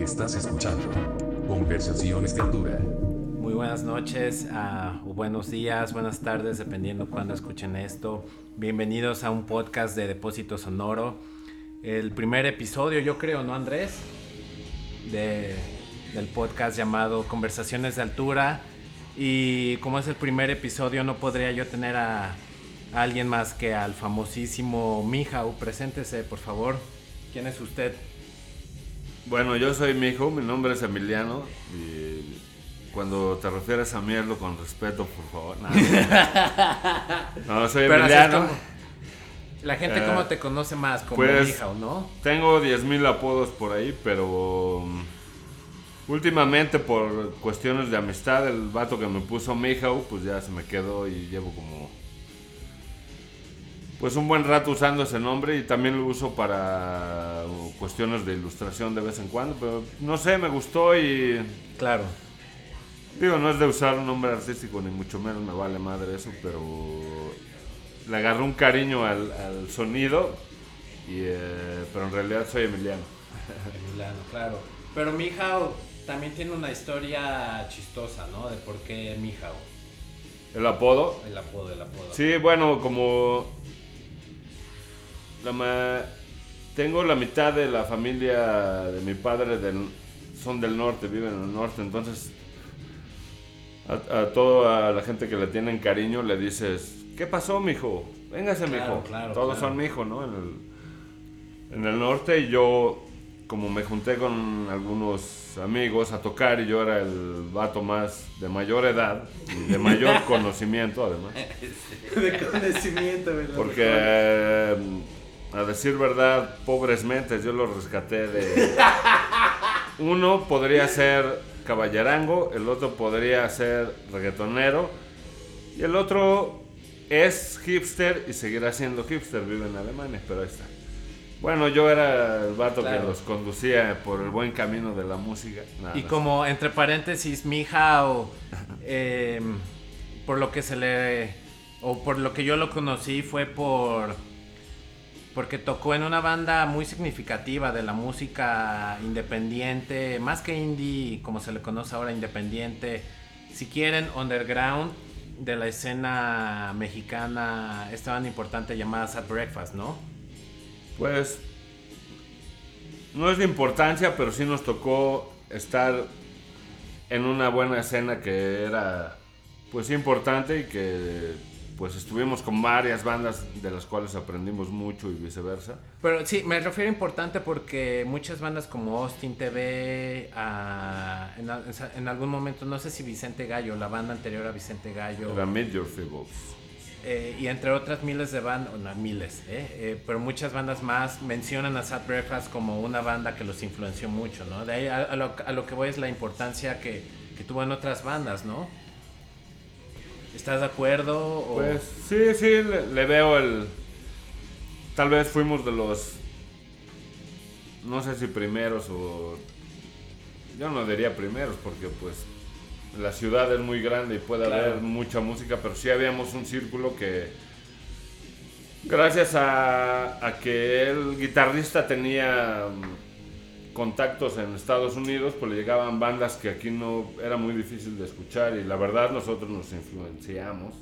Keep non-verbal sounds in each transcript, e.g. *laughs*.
Estás escuchando Conversaciones de Altura. Muy buenas noches, ah, buenos días, buenas tardes, dependiendo cuándo escuchen esto. Bienvenidos a un podcast de Depósito Sonoro. El primer episodio, yo creo, ¿no, Andrés? De, del podcast llamado Conversaciones de Altura. Y como es el primer episodio, no podría yo tener a alguien más que al famosísimo Mijau. Preséntese, por favor. ¿Quién es usted? Bueno, yo soy mi hijo, mi nombre es Emiliano. Y cuando te refieres a hazlo con respeto, por favor. No, *laughs* no soy Pero Emiliano. como- La gente, Eh, ¿cómo te conoce más? Como pues, Mijau, ¿no? Tengo 10.000 apodos por ahí, pero mm, últimamente por cuestiones de amistad, el vato que me puso Mijau, pues ya se me quedó y llevo como pues un buen rato usando ese nombre y también lo uso para cuestiones de ilustración de vez en cuando, pero no sé, me gustó y Claro. digo, no es de usar un nombre artístico ni mucho menos me vale madre eso, pero le agarré un cariño al, al sonido y eh, pero en realidad soy Emiliano. *laughs* Emiliano, claro. Pero Mijau también tiene una historia chistosa, ¿no? De por qué Mijau, El apodo. el apodo, el apodo. Sí, bueno, como la ma- tengo la mitad de la familia de mi padre del- son del norte, viven en el norte, entonces a, a toda la gente que le tienen cariño le dices, ¿qué pasó, mijo? Véngase, Claro, mijo. claro, Todos claro. son mijo, ¿no? En el, en el norte y yo, como me junté con algunos amigos a tocar y yo era el vato más de mayor edad y de mayor *laughs* conocimiento además. *laughs* de conocimiento, ¿verdad? Porque, a decir verdad, pobres mentes, yo los rescaté de... *laughs* Uno podría ser caballerango, el otro podría ser reggaetonero, y el otro es hipster y seguirá siendo hipster, vive en Alemania, pero ahí está. Bueno, yo era el vato Claro. que los conducía por el buen camino de la música. Nada Y como entre paréntesis, Mijau, *laughs* eh, por lo que se le. o por lo que yo lo conocí fue por. Porque tocó en una banda muy significativa de la música independiente, más que indie, como se le conoce ahora, independiente, si quieren, underground de la escena mexicana, esta banda importante llamada Sad Breakfast, ¿no? Pues no es de importancia, pero sí nos tocó estar en una buena escena que era pues importante y que pues estuvimos con varias bandas de las cuales aprendimos mucho y viceversa. Pero sí, me refiero importante porque muchas bandas como Austin TV, ah, en, al- en algún momento, no sé si Vicente Gallo, la banda anterior a Vicente Gallo, Era Your Feebles. eh, y entre otras miles de bandas, no, miles, eh, eh, pero muchas bandas más mencionan a Sad Breakfast como una banda que los influenció mucho, ¿no? De ahí a, a lo, a lo que voy es la importancia que, que tuvo en otras bandas, ¿no? ¿Estás de acuerdo? o- Pues sí, sí, le, le veo el... Tal vez fuimos de los... No sé si primeros o... Yo no diría primeros porque pues la ciudad es muy grande y puede Claro. haber mucha música, pero sí habíamos un círculo que... Gracias a, a que el guitarrista tenía contactos en Estados Unidos, pues le llegaban bandas que aquí no era muy difícil de escuchar y la verdad nosotros nos influenciamos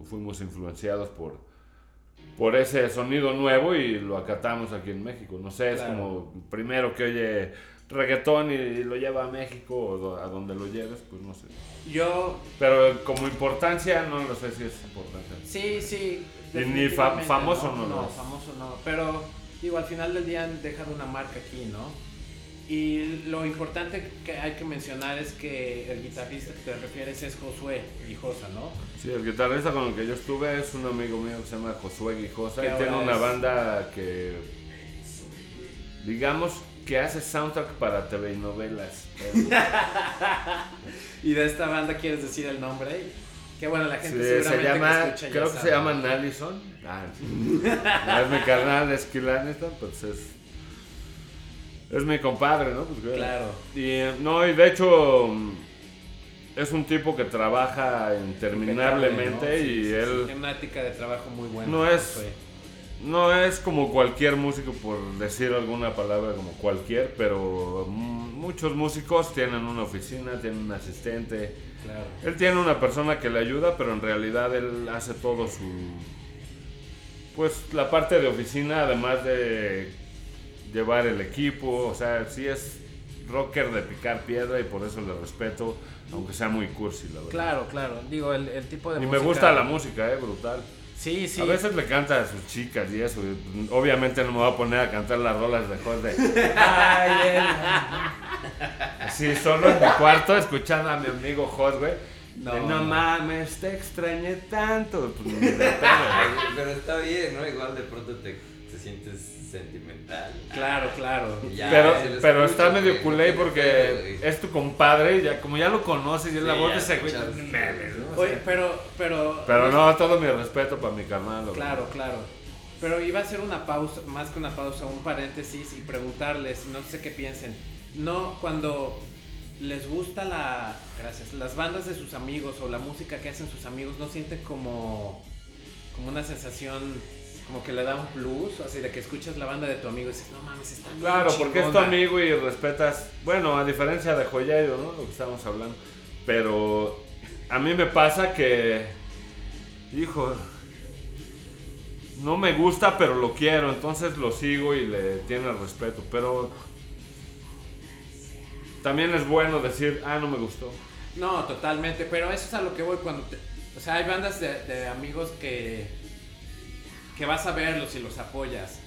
o fuimos influenciados por, por ese sonido nuevo y lo acatamos aquí en México. No sé, es Claro. como primero que oye reggaetón y lo lleva a México o a donde lo lleves, pues no sé. Yo, Pero como importancia no lo sé si es importante. Sí, sí. Y ni fa- famoso no No, es. famoso no. Pero digo, al final del día han dejado una marca aquí, ¿no? Y lo importante que hay que mencionar es que el guitarrista que te refieres es Josué Guijosa, ¿no? Sí, el guitarrista con el que yo estuve es un amigo mío que se llama Josué Guijosa y tiene una es- banda que, digamos, que hace soundtrack para TV y novelas. *laughs* Y de esta banda quieres decir el nombre. Que bueno, la gente Sí, seguramente se que llama, escucha creo que se llama Allison. Ah, sí. No es mi carnal, es Kilaniston, pues es, es mi compadre, ¿no? Pues. Claro. Y eh, no, y de hecho mm, es un tipo que trabaja interminablemente ¿no? Sí, y sí, él ética de trabajo muy buena. No es- no es como cualquier músico, por decir alguna palabra como cualquier, pero mm, muchos músicos tienen una oficina, tienen un asistente. Claro. Él tiene una persona que le ayuda, pero en realidad él hace todo su... Pues la parte de oficina, además de llevar el equipo, o sea, sí es rocker de picar piedra y por eso le respeto, aunque sea muy cursi, la verdad. Claro, claro. Digo, el, el tipo de Y me música- gusta la música, eh, brutal. Sí, sí. A veces le canta a sus chicas y eso. y obviamente no me voy a poner a cantar las rolas de de. *laughs* Ay. Así, solo en mi cuarto, escuchando a mi amigo Hot, güey. No, mames, te extrañé tanto. Pues, güey. Pero está bien, ¿no? Igual de pronto te, te sientes sentimental. Claro, claro. Ya, pero pero está medio culé porque es tu compadre ya, como ya lo conoces y es la voz de ese güey. sea, pero, pero. pero no, todo mi respeto para mi carnal. güey. Claro, claro. Pero iba a hacer una pausa, más que una pausa, un paréntesis y preguntarles, no sé qué piensen. No, cuando les gusta la, gracias, las bandas de sus amigos o la música que hacen sus amigos, ¿no sienten como, como una sensación, como que le da un plus? Así de que escuchas la banda de tu amigo y dices, no mames, está bien Claro, porque es tu chingona". amigo y respetas, bueno, a diferencia de Joyero, ¿no? Lo que estamos hablando. Pero a mí me pasa que, hijo, no me gusta, pero lo quiero, entonces lo sigo y le tiene el respeto. Pero también es bueno decir, ah, no me gustó. No, totalmente, pero eso es a lo que voy cuando te- o sea, hay bandas de, de amigos que que vas a verlos y los apoyas.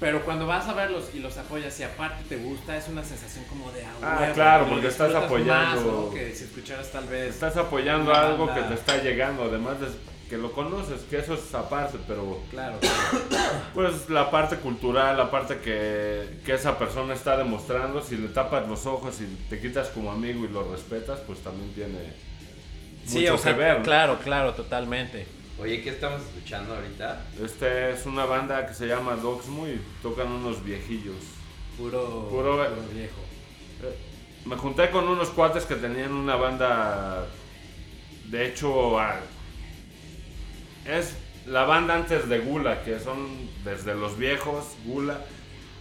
Pero cuando vas a verlos y los apoyas y aparte te gusta, es una sensación como de ah, Ah, huevo, claro, porque estás apoyando. más, ¿no? que si escucharas tal vez. Estás apoyando algo que te está llegando, además de que lo conoces, que eso es aparte, pero... Claro. Pues la parte cultural, la parte que, que esa persona está demostrando, si le tapas los ojos y te quitas como amigo y lo respetas, pues también tiene sí, mucho o sea, que ver. ¿no? claro, claro, totalmente. Oye, ¿qué estamos escuchando ahorita? Este es una banda que se llama Dogsmo y tocan unos viejillos. Puro, Puro- puro viejo. Eh, Me junté con unos cuates que tenían una banda, de hecho, es la banda antes de Gula, que son desde los viejos, Gula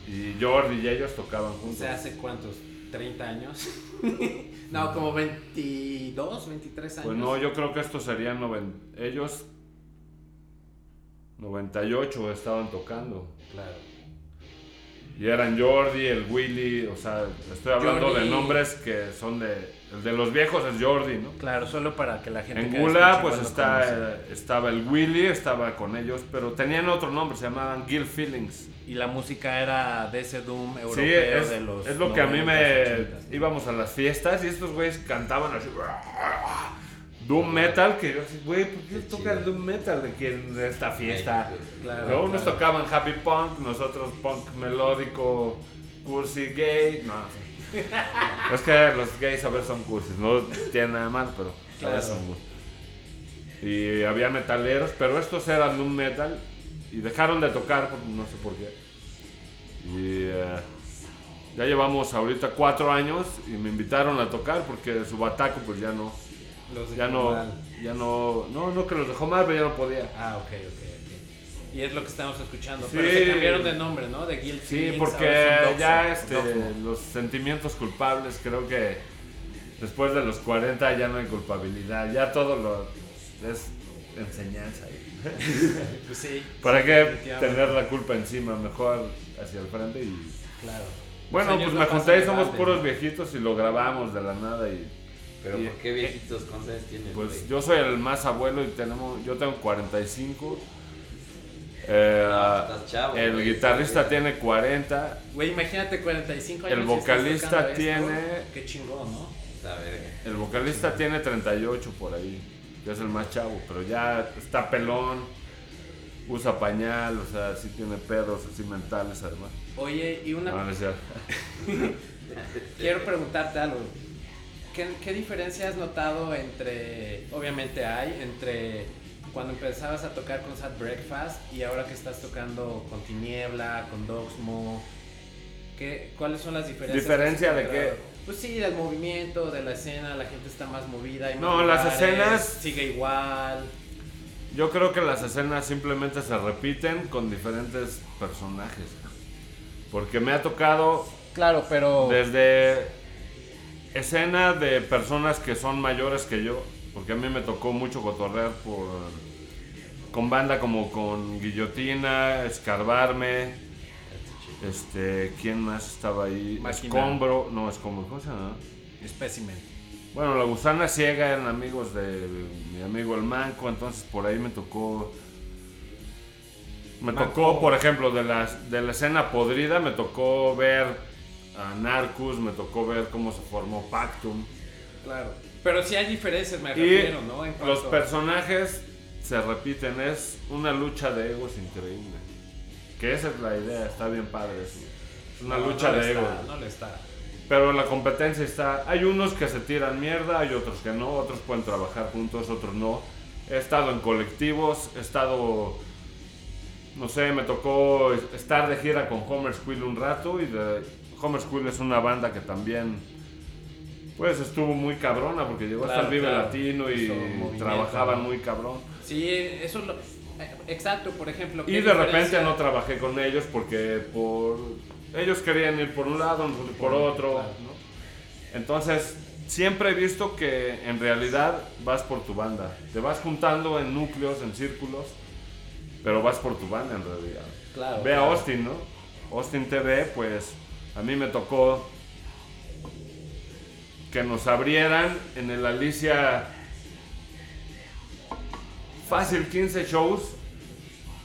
y Jordi y ellos tocaban O juntos. sea, ¿hace cuántos? ¿30 años? *laughs* no, como 22, 23 años. Pues no, yo creo que estos serían noven- ellos 98 estaban tocando. Claro. Y eran Jordi, el Willy, o sea, estoy hablando Jordi. de nombres que son de... El de los viejos es Jordi, ¿no? Claro, solo para que la gente En Gula pues está, eh, estaba el Willy, estaba con ellos, pero tenían otro nombre, se llamaban Guild Feelings. Y la música era de ese Doom Sí, europeo es, de los es lo que a mí 90s, me... 80s. Íbamos a las fiestas y estos güeyes cantaban así... Doom Metal, que yo así, güey, ¿por qué Qué tocan. Doom Metal de aquí en esta fiesta? Claro, Luego unos claro. tocaban happy punk, nosotros punk melódico, cursi gay. No, *laughs* es que los gays a veces son cursis, no tienen nada mal, pero Claro. son cursis. Y había metaleros, pero estos eran un metal y dejaron de tocar, no sé por qué. Y eh, ya llevamos ahorita cuatro años y me invitaron a tocar porque su bataco pues ya no, Los ya dejó no, mal. ya no, no, no que los dejó mal, pero ya no podía. Ah, ok, ok, ok. Y es lo que estamos escuchando. Sí. Pero se cambiaron de nombre, ¿no? De Guild Sí, porque ya este, los sentimientos culpables, creo que después de los 40 ya no hay culpabilidad, ya todo lo es enseñanza. *laughs* Pues sí. *laughs* ¿Para sí, qué tener la culpa encima? Mejor hacia el frente y... Claro. Bueno, pues me junté y somos puros ¿no? viejitos y lo grabamos de la nada y... Pero Y- ¿por qué viejitos? ¿Cuántos años tienes? Pues güey? yo soy el más abuelo y tenemos, yo tengo 45. Eh, No, chavo, el güey. guitarrista tiene 40. Güey, imagínate 45 años. El vocalista esto. tiene- Qué chingón, ¿no? Está verga. El vocalista tiene 38 por ahí, que es el más chavo, pero ya está pelón, usa pañal, o sea, sí tiene pedos así mentales además. Oye, y una. No, no es cierto. *laughs* Quiero preguntarte algo. ¿Qué, qué diferencia has notado entre, obviamente hay, entre cuando empezabas a tocar con Sad Breakfast y ahora que estás tocando con Tiniebla, con Dogsmo? ¿Qué, ¿Cuáles son las diferencias? ¿Diferencia de qué? Pues sí, del movimiento, de la escena, la gente está más movida. hay más No, las escenas- Sigue igual. Yo creo que las escenas simplemente se repiten con diferentes personajes. Porque me ha tocado Claro, pero... desde escena de personas que son mayores que yo, porque a mí me tocó mucho cotorrear por, con banda como con Guillotina, Escarbarme, este, ¿quién más estaba ahí? Máquina. Escombro, no, Escombro, ¿cómo se llama? Specimen. Bueno, la gusana ciega eran amigos de mi amigo el Manco, entonces por ahí me tocó. Me Manco. tocó, por ejemplo, de la, de la escena podrida, me tocó ver a Narcus, me tocó ver cómo se formó Pactum. Claro. Pero sí hay diferencias, me Y refiero, ¿no? En los cuanto- personajes se repiten, es una lucha de egos increíble. Que esa es la idea, está bien padre eso. Es una No, lucha no de egos. No le está. Pero la competencia está. Hay unos que se tiran mierda, hay otros que no, otros pueden trabajar juntos, otros no. He estado en colectivos, he estado. No sé, me tocó es- estar de gira con Homer Squill un rato y de, Homer Squill es una banda que también. Pues estuvo muy cabrona porque llegó hasta el Vive claro. Latino y trabajaban muy cabrón. Sí, eso es lo... eh, Exacto, por ejemplo. Y ¿qué de repente no trabajé con ellos porque por ellos querían ir por un lado, nosotros por otro. Claro. ¿no? Entonces, siempre he visto que en realidad vas por tu banda. Te vas juntando en núcleos, en círculos, pero vas por tu banda en realidad. Claro, Ve a. Austin, ¿no? Austin TV, pues a mí me tocó que nos abrieran en el Alicia fácil 15 shows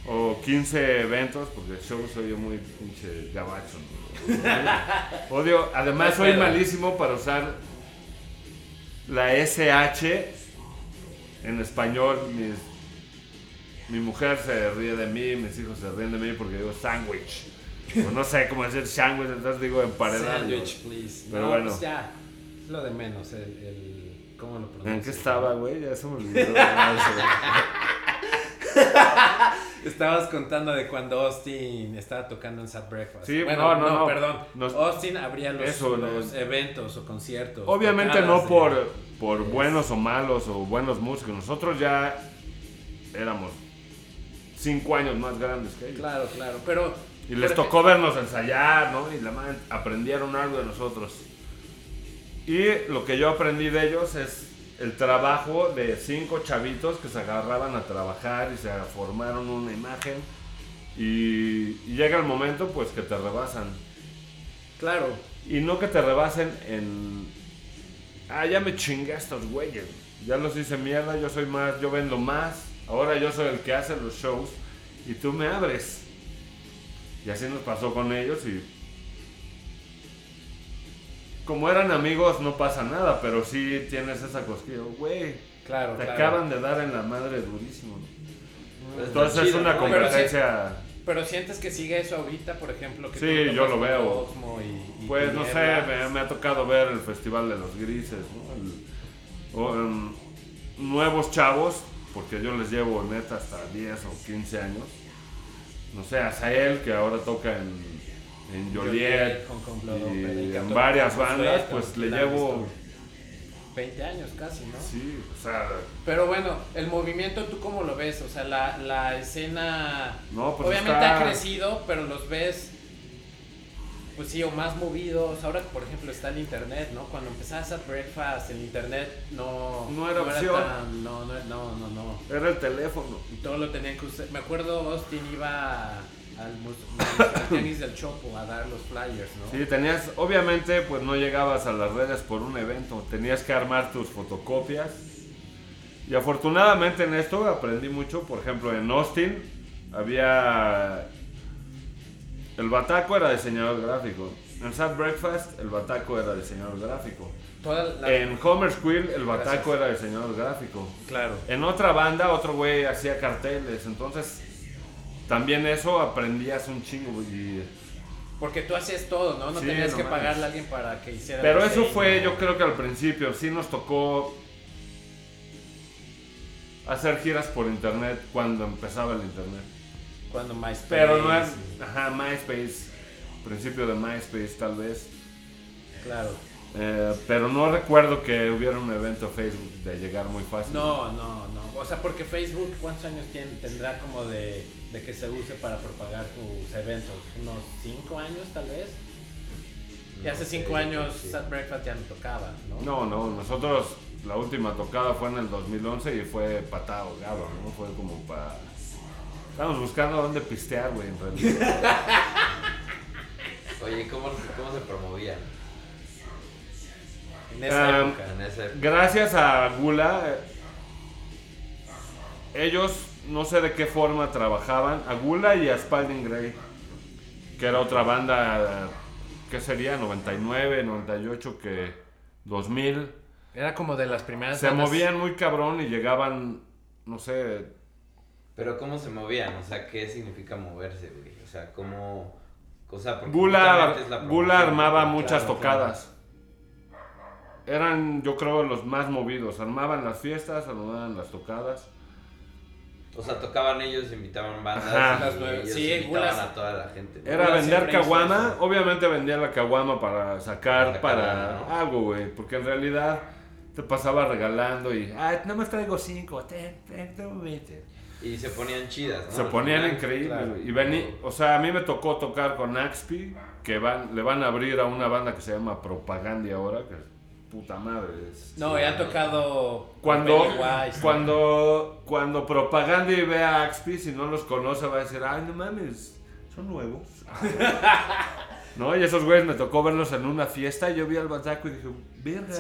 o 15 eventos, porque shows soy yo muy pinche gabacho. ¿no? *laughs* Odio, además soy malísimo para usar la SH en español. Mis- mi mujer se ríe de mí, mis hijos se ríen de mí porque digo sándwich. O no sé cómo decir sándwich, entonces digo emparedado. Sandwich, please. Pero no, bueno. pues ya. Es lo de menos, el... el- ¿Cómo lo pronuncias? ¿En qué estaba, güey? Ya se me olvidó. *laughs* Estabas contando de cuando Austin estaba tocando en Sad Breakfast. Sí, bueno, no, no, no. perdón. Nos- Austin abría los, Eso, los eventos o conciertos. Obviamente tocadas no por, por buenos o malos o buenos músicos. Nosotros ya éramos cinco años más grandes que ellos. Claro, claro, pero... Y les tocó vernos ensayar, ¿no? Y la madre aprendieron algo de nosotros. Y lo que yo aprendí de ellos es el trabajo de cinco chavitos que se agarraban a trabajar y se formaron una imagen. Y, y llega el momento, pues, que te rebasan. Claro, Y no que te rebasen en. Ah, ya me chingué a estos güeyes. Ya los hice mierda, yo soy más, yo vendo más. Ahora yo soy el que hace los shows y tú me abres. Y así nos pasó con ellos y. Como eran amigos no pasa nada, pero sí tienes esa cosquilla. Güey, claro, te claro. acaban de dar en la madre durísimo. ¿no? Pues Entonces es una ¿no? Pero sí- competencia. Pero sientes que sigue eso ahorita, por ejemplo, que Sí, yo lo veo. Y- y Pues no sé, me, me ha tocado ver el Festival de los Grises, ¿no? El- o, em, nuevos chavos, porque yo les llevo neta hasta 10 o 15 años. No sé, a Sael, que ahora toca en, en Joliet, y en varias bandas, pues le llevo... Stone. 20 años casi, ¿no? Sí, o sea, Pero bueno, el movimiento, ¿tú cómo lo ves? O sea, la, la escena No, pues obviamente está- ha crecido, pero los ves, pues sí, o más movidos. Ahora, por ejemplo, está el internet, ¿no? Cuando empezabas a breakfast, el internet no, No era opción. tan- no, no, no, no, no. era el teléfono. Y todo lo tenían que usar. Me acuerdo, Austin iba al *coughs* tianguis del Chopo a dar los flyers, ¿no? Sí, tenías, obviamente, pues no llegabas a las redes por un evento, tenías que armar tus fotocopias. Y afortunadamente en esto aprendí mucho, por ejemplo, en Austin había... El Bataco era diseñador gráfico. En Sad Breakfast el Bataco era diseñador gráfico. La- En Homer Squill el Bataco Gracias. era diseñador gráfico. Claro. En otra banda otro güey hacía carteles, entonces también eso aprendías un chingo y... Porque tú hacías todo, ¿no? No Sí, tenías no que pagarle a alguien para que hiciera Pero eso fue, yo creo que al principio sí nos tocó hacer giras por internet cuando empezaba el internet. Cuando MySpace. Pero no es, ajá, MySpace, principio de MySpace tal vez. Claro. Eh, pero no recuerdo que hubiera un evento Facebook de llegar muy fácil. No, no, no. o sea, porque Facebook, ¿cuántos años tiene, tendrá como de, de que se use para propagar tus eventos? ¿Unos 5 años tal vez? Y hace 5 años Sí. Sad Breakfast ya no tocaba, ¿no? No, no, nosotros la última tocada fue en el 2011 y fue patado, ahogado, ¿no? Fue como para... Estábamos buscando dónde pistear, güey, en realidad. *laughs* Oye, ¿cómo, cómo se promovían En esa Ah, época. en ese Gracias a Gula, eh, ellos no sé de qué forma trabajaban, a Gula y a Spalding Gray, que era otra banda, ¿qué sería? 99, 98, que 2000. Era como de las primeras Se bandas- movían muy cabrón y llegaban, no sé, Pero ¿cómo se movían? O sea, ¿qué significa moverse, güey? O sea, ¿cómo...? O sea, porque Gula, justamente es la Gula promoción, armaba muchas claro, tocadas. Eran, yo creo, los más movidos. Armaban las fiestas, armaban las tocadas. O sea, tocaban ellos, invitaban bandas Ajá. y Las nueve- ellos sí, invitaban a toda la gente. ¿no? Era vender caguama. Obviamente vendía la caguama para sacar Para para algo, güey. Porque en realidad te pasaba regalando y. Ah, nada más traigo cinco. Ten, ten, tú, vete". Y se ponían chidas, ¿no? Se ponían increíbles. claro. Y vení, o sea, a mí me tocó tocar con Axpi, que van, le van a abrir a una banda que se llama Propagandia ahora, que es puta madre. es- No, ya han tocado Cuando, Pennywise, ¿no? cuando, cuando Propaganda y ve a Axpi, si no los conoce, va a decir, ay, no mames, son nuevos. *laughs* no, y esos güeyes me tocó verlos en una fiesta y yo vi al bataco y dije, verga,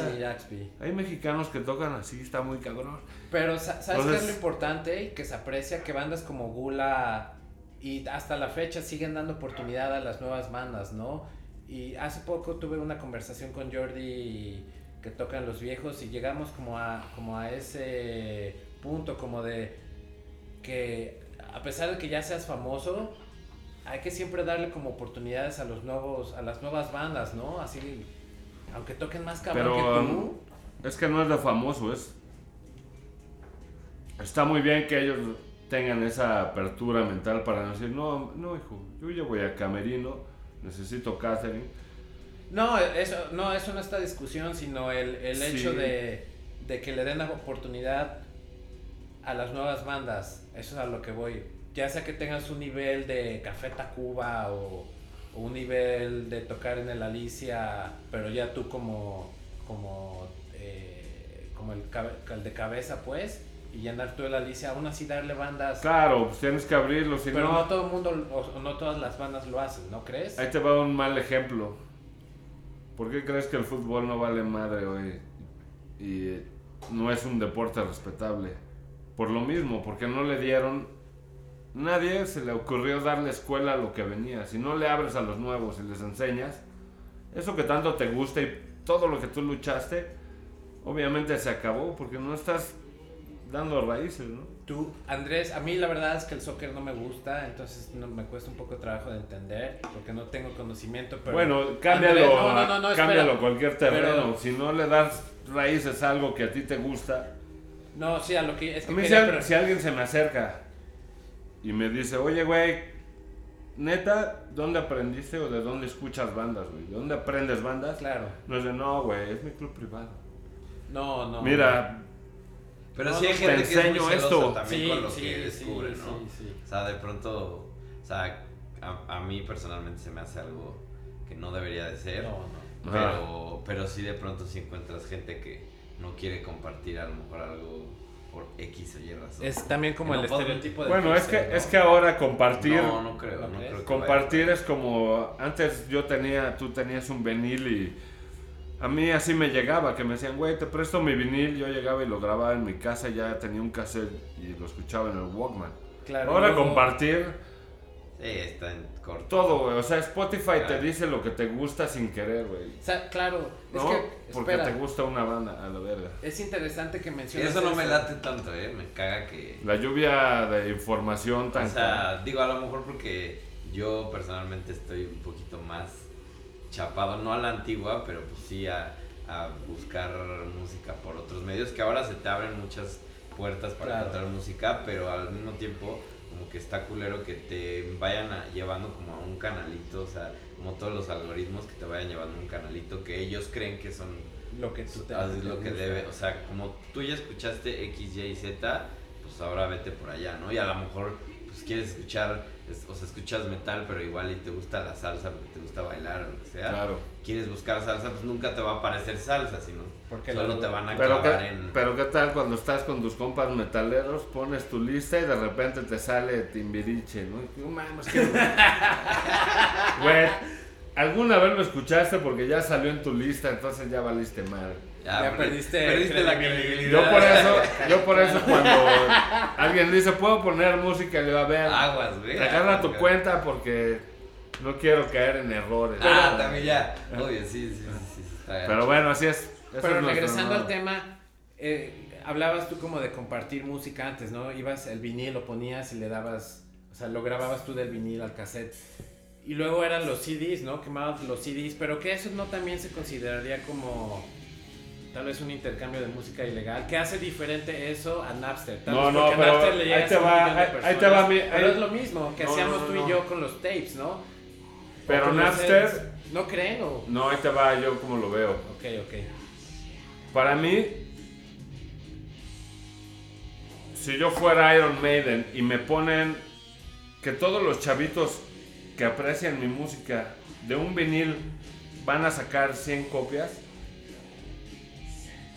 Sí, hay mexicanos que tocan así, está muy cabrón. Pero sa- ¿sabes qué es lo importante? Y que se aprecia que bandas como Gula y hasta la fecha siguen dando oportunidad a las nuevas bandas, ¿no? Y hace poco tuve una conversación con Jordi que tocan los viejos y llegamos como a, como a ese punto como de que a pesar de que ya seas famoso, hay que siempre darle como oportunidades a los nuevos, a las nuevas bandas, ¿no? Así, aunque toquen más cabrón Pero que um, tú. es que no es de famoso, es... Está muy bien que ellos tengan esa apertura mental para decir, no, no, hijo, yo ya voy a Camerino, necesito catering. No, eso no, eso no está discusión, sino el, el Sí. hecho de, de que le den la oportunidad a las nuevas bandas. Eso es a lo que voy. Ya sea que tengas un nivel de Café Tacuba o, o un nivel de tocar en el Alicia, pero ya tú como, como, eh, como el, de cabeza, pues, y llenar tú el Alicia, aún así darle bandas. Claro, pues tienes que abrirlo, si pero no... no todo el mundo, o, no todas las bandas lo hacen, ¿no crees? Ahí te va un mal ejemplo. ¿Por qué crees que el fútbol no vale madre hoy? Y no es un deporte respetable. Por lo mismo, porque no le dieron... Nadie se le ocurrió darle escuela a lo que venía. Si no le abres a los nuevos y les enseñas, eso que tanto te gusta y todo lo que tú luchaste, obviamente se acabó porque no estás dando raíces, ¿no? Tú, Andrés, a mí la verdad es que el soccer no me gusta, entonces no, me cuesta un poco de trabajo de entender, porque no tengo conocimiento, pero... Bueno, cámbialo, Andrés, no, no, cámbialo cualquier terreno. Pero- Si no le das raíces a algo que a ti te gusta. No, sí, a lo que... Es A mí quería pre- si alguien se me acerca y me dice, oye, güey, neta, ¿dónde aprendiste o de dónde escuchas bandas, güey? ¿De dónde aprendes bandas? Claro. No es de, no, güey, es mi club privado. No, no. Mira, Pero No, sí hay gente te que es muy esto. también Sí, con lo sí, que sí, descubre, sí, ¿no? sí. O sea, de pronto, o sea, a, a mí personalmente se me hace algo que no debería de ser. No, no. Pero, pero sí de pronto si encuentras gente que no quiere compartir a lo mejor algo por X o Y razón. Es también como Que el no estereotipo de... bueno, es que, ¿no? es que ahora compartir... No, no creo, ¿No creo que Compartir vaya. es como antes yo tenía, tú tenías un vinil y a mí así me llegaba, que me decían, güey, te presto mi vinil, yo llegaba y lo grababa en mi casa, ya tenía un cassette y lo escuchaba en el Walkman. Claro, Ahora compartir está en corto. todo, güey, o sea, Spotify te dice lo que te gusta sin querer, güey. O sea, claro, es ¿No? que... Porque Espera, te gusta una banda, a la verga. es interesante que menciones Eso no me late tanto, eh. Me caga que. La lluvia de información tan... O sea, digo, a lo mejor porque yo personalmente estoy un poquito más chapado, no a la antigua, pero pues sí a, a buscar música por otros medios, que ahora se te abren muchas puertas para Claro. encontrar música, pero al mismo tiempo como que está culero que te vayan a- llevando como a un canalito, o sea, como todos los algoritmos que te vayan llevando a un canalito que ellos creen que son Lo que tú te... Haz te lo que gusta. debe, o sea, como tú ya escuchaste X, Y, Z, pues ahora vete por allá, ¿no? Y a lo mejor pues quieres escuchar, es- o sea, escuchas metal, pero igual y te gusta la salsa porque te gusta bailar o lo que sea. Claro. Quieres buscar salsa, pues nunca te va a aparecer salsa, sino Porque solo la- te van a Pero clavar qué, en... pero qué tal cuando estás con tus compas metaleros, pones tu lista y de repente te sale Timbiriche, ¿no? Y, No mames, *laughs* que... Güey, alguna vez lo escuchaste porque ya salió en tu lista, entonces ya valiste mal. Ya perdi- perdiste perdiste la credibilidad. Yo por eso, yo por eso *laughs* cuando alguien dice, ¿puedo poner música? Le va a ver, Aguas, güey. agarra tu cuenta porque no quiero caer en errores. Ah, también ya. Obvio, sí, sí, sí, Pero bueno, así es. Pero regresando al tema, eh, hablabas tú como de compartir música antes, ¿no? Ibas el vinil, lo ponías y le dabas, o sea, lo grababas tú del vinil al cassette. Y luego eran los CDs, ¿no? Quemabas los CDs, pero que eso no también se consideraría como tal vez un intercambio de música ilegal. ¿Qué hace diferente eso a Napster? Tal No, vez no, pero Napster le ahí te va, ahí- ahí te va mi- Pero es lo mismo que No, hacíamos no, tú no. y yo con los tapes, ¿no? Pero Napster-. ¿No creen o...? No, ahí te va yo como lo veo. Ok, ok. Para mí, si yo fuera Iron Maiden y me ponen que todos los chavitos que aprecian mi música de un vinil van a sacar 100 copias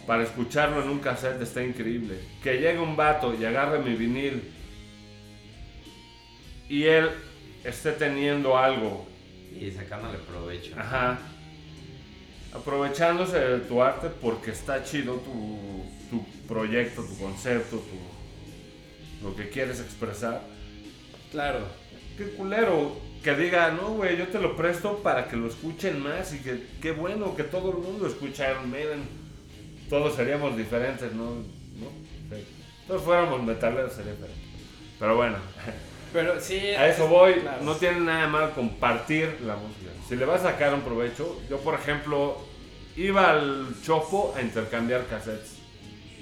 para escucharlo en un cassette está increíble. Que llegue un vato y agarre mi vinil y él esté teniendo algo Y sacándole provecho. Ajá. Aprovechándose de tu arte porque está chido tu, tu proyecto, tu concepto, tu, lo que quieres expresar. Claro. Qué culero que diga, no, güey, yo te lo presto para que lo escuchen más y que qué bueno que todo el mundo escucha Iron Maiden. Todos seríamos diferentes, ¿no? ¿No? Sí. Todos fuéramos metaleros sería diferente. Pero bueno, *laughs* Pero sí... a eso voy. claro. No tiene nada mal compartir la música. Si le vas a sacar un provecho, yo por ejemplo iba al Chopo a intercambiar cassettes.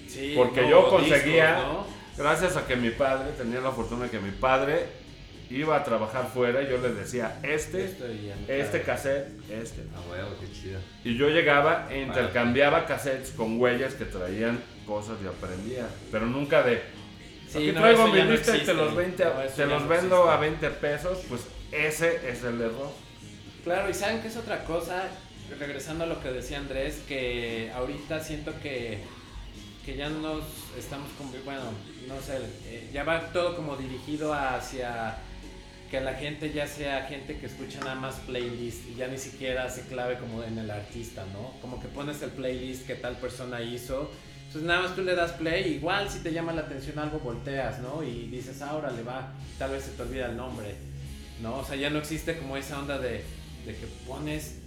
Sí, Porque no, yo discos, conseguía, ¿no? gracias a que mi padre, tenía la fortuna que mi padre iba a trabajar fuera y yo le decía, este, este sabe. cassette, este. A huevo, qué chido. Y yo llegaba e intercambiaba cassettes con huellas que traían cosas y aprendía. Pero nunca de, Sí, no, traigo mi no y te los, 20 a- No, eso te los vendo a 20 pesos, pues ese es el error. Claro, y saben que es otra cosa, regresando a lo que decía Andrés, que ahorita siento que, que ya nos estamos, bueno, no sé, eh, ya va todo como dirigido hacia que la gente ya sea gente que escucha nada más playlist y ya ni siquiera se clave como en el artista, ¿no? Como que pones el playlist que tal persona hizo. Entonces nada más tú le das play, igual si te llama la atención algo volteas, ¿no? Y dices, ahora le va, tal vez se te olvida el nombre. ¿no? O sea, ya no existe como esa onda de, de que pones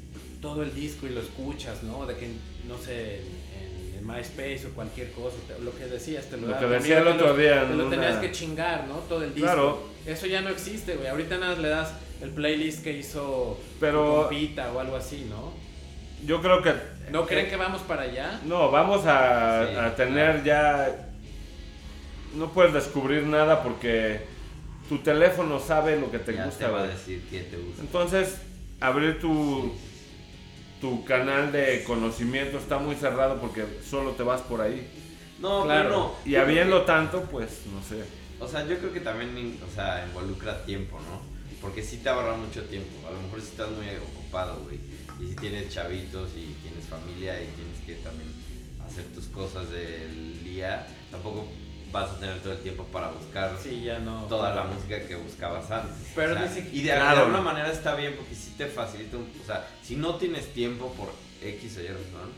todo el disco y lo escuchas, ¿no? De que, no sé, en, en MySpace o cualquier cosa, te- lo que decías, te lo, Lo que decía el otro día Te lo una- tenías que chingar, ¿no? Todo el disco. Claro. Eso ya no existe, güey. Ahorita nada más le das el playlist que hizo Pero- compita o algo así, ¿no? Yo creo que... ¿No creen que vamos para allá? No, vamos a, Sí, a tener ya... No puedes descubrir nada porque tu teléfono sabe lo que te ya gusta. te va a güey. decir qué te gusta. Entonces, abrir tu, tu canal de conocimiento está muy cerrado porque solo te vas por ahí. No, Claro. pero no. Y Yo habiendo que- tanto, pues, no sé. O sea, yo creo que también, o sea, involucra tiempo, ¿no? Porque sí te ahorra mucho tiempo. A lo mejor si estás muy ocupado, güey. Y si tienes chavitos y tienes familia y tienes que también hacer tus cosas del día, tampoco vas a tener todo el tiempo para buscar Sí, ya no. toda la música que buscabas antes. Pero O sea, dice que- y de, Claro. alguna manera está bien porque sí te facilita, un- o sea, si no tienes tiempo por X o Y razón,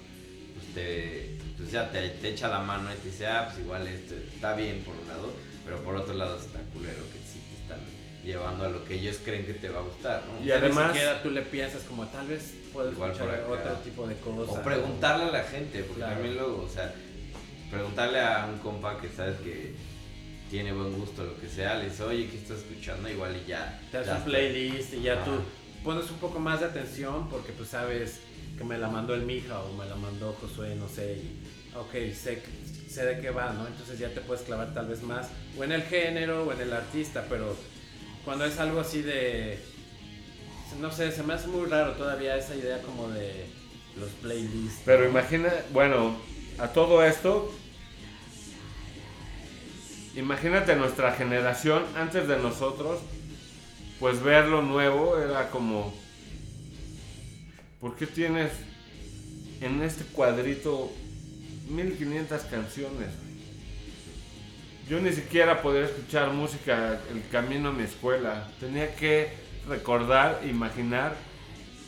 pues te, pues ya te, te echa la mano y te dice, ah, pues igual esto está bien por un lado, pero por otro lado está culero que llevando a lo que ellos creen que te va a gustar, ¿no? Y además- Ni siquiera tú le piensas como tal vez Igual escuchar otro tipo de cosas. O preguntarle a la gente, porque Claro. también luego, o sea, preguntarle a un compa que sabes que tiene buen gusto, lo que sea, le dices, oye, ¿qué estás escuchando? Igual y ya. Te haces un playlist y ya Ajá. tú pones un poco más de atención porque pues sabes que me la mandó el mija o me la mandó Josué, no sé, y ok, sé, que- sé de qué va, ¿no? Entonces ya te puedes clavar tal vez más o en el género o en el artista, pero cuando es algo así de, no sé, se me hace muy raro todavía esa idea como de los playlists. Pero ¿no? imagina, bueno, a todo esto, imagínate nuestra generación, antes de nosotros, pues ver lo nuevo era como, ¿por qué tienes en este cuadrito 1500 canciones? Yo ni siquiera podía escuchar música el camino a mi escuela. Tenía que recordar, imaginar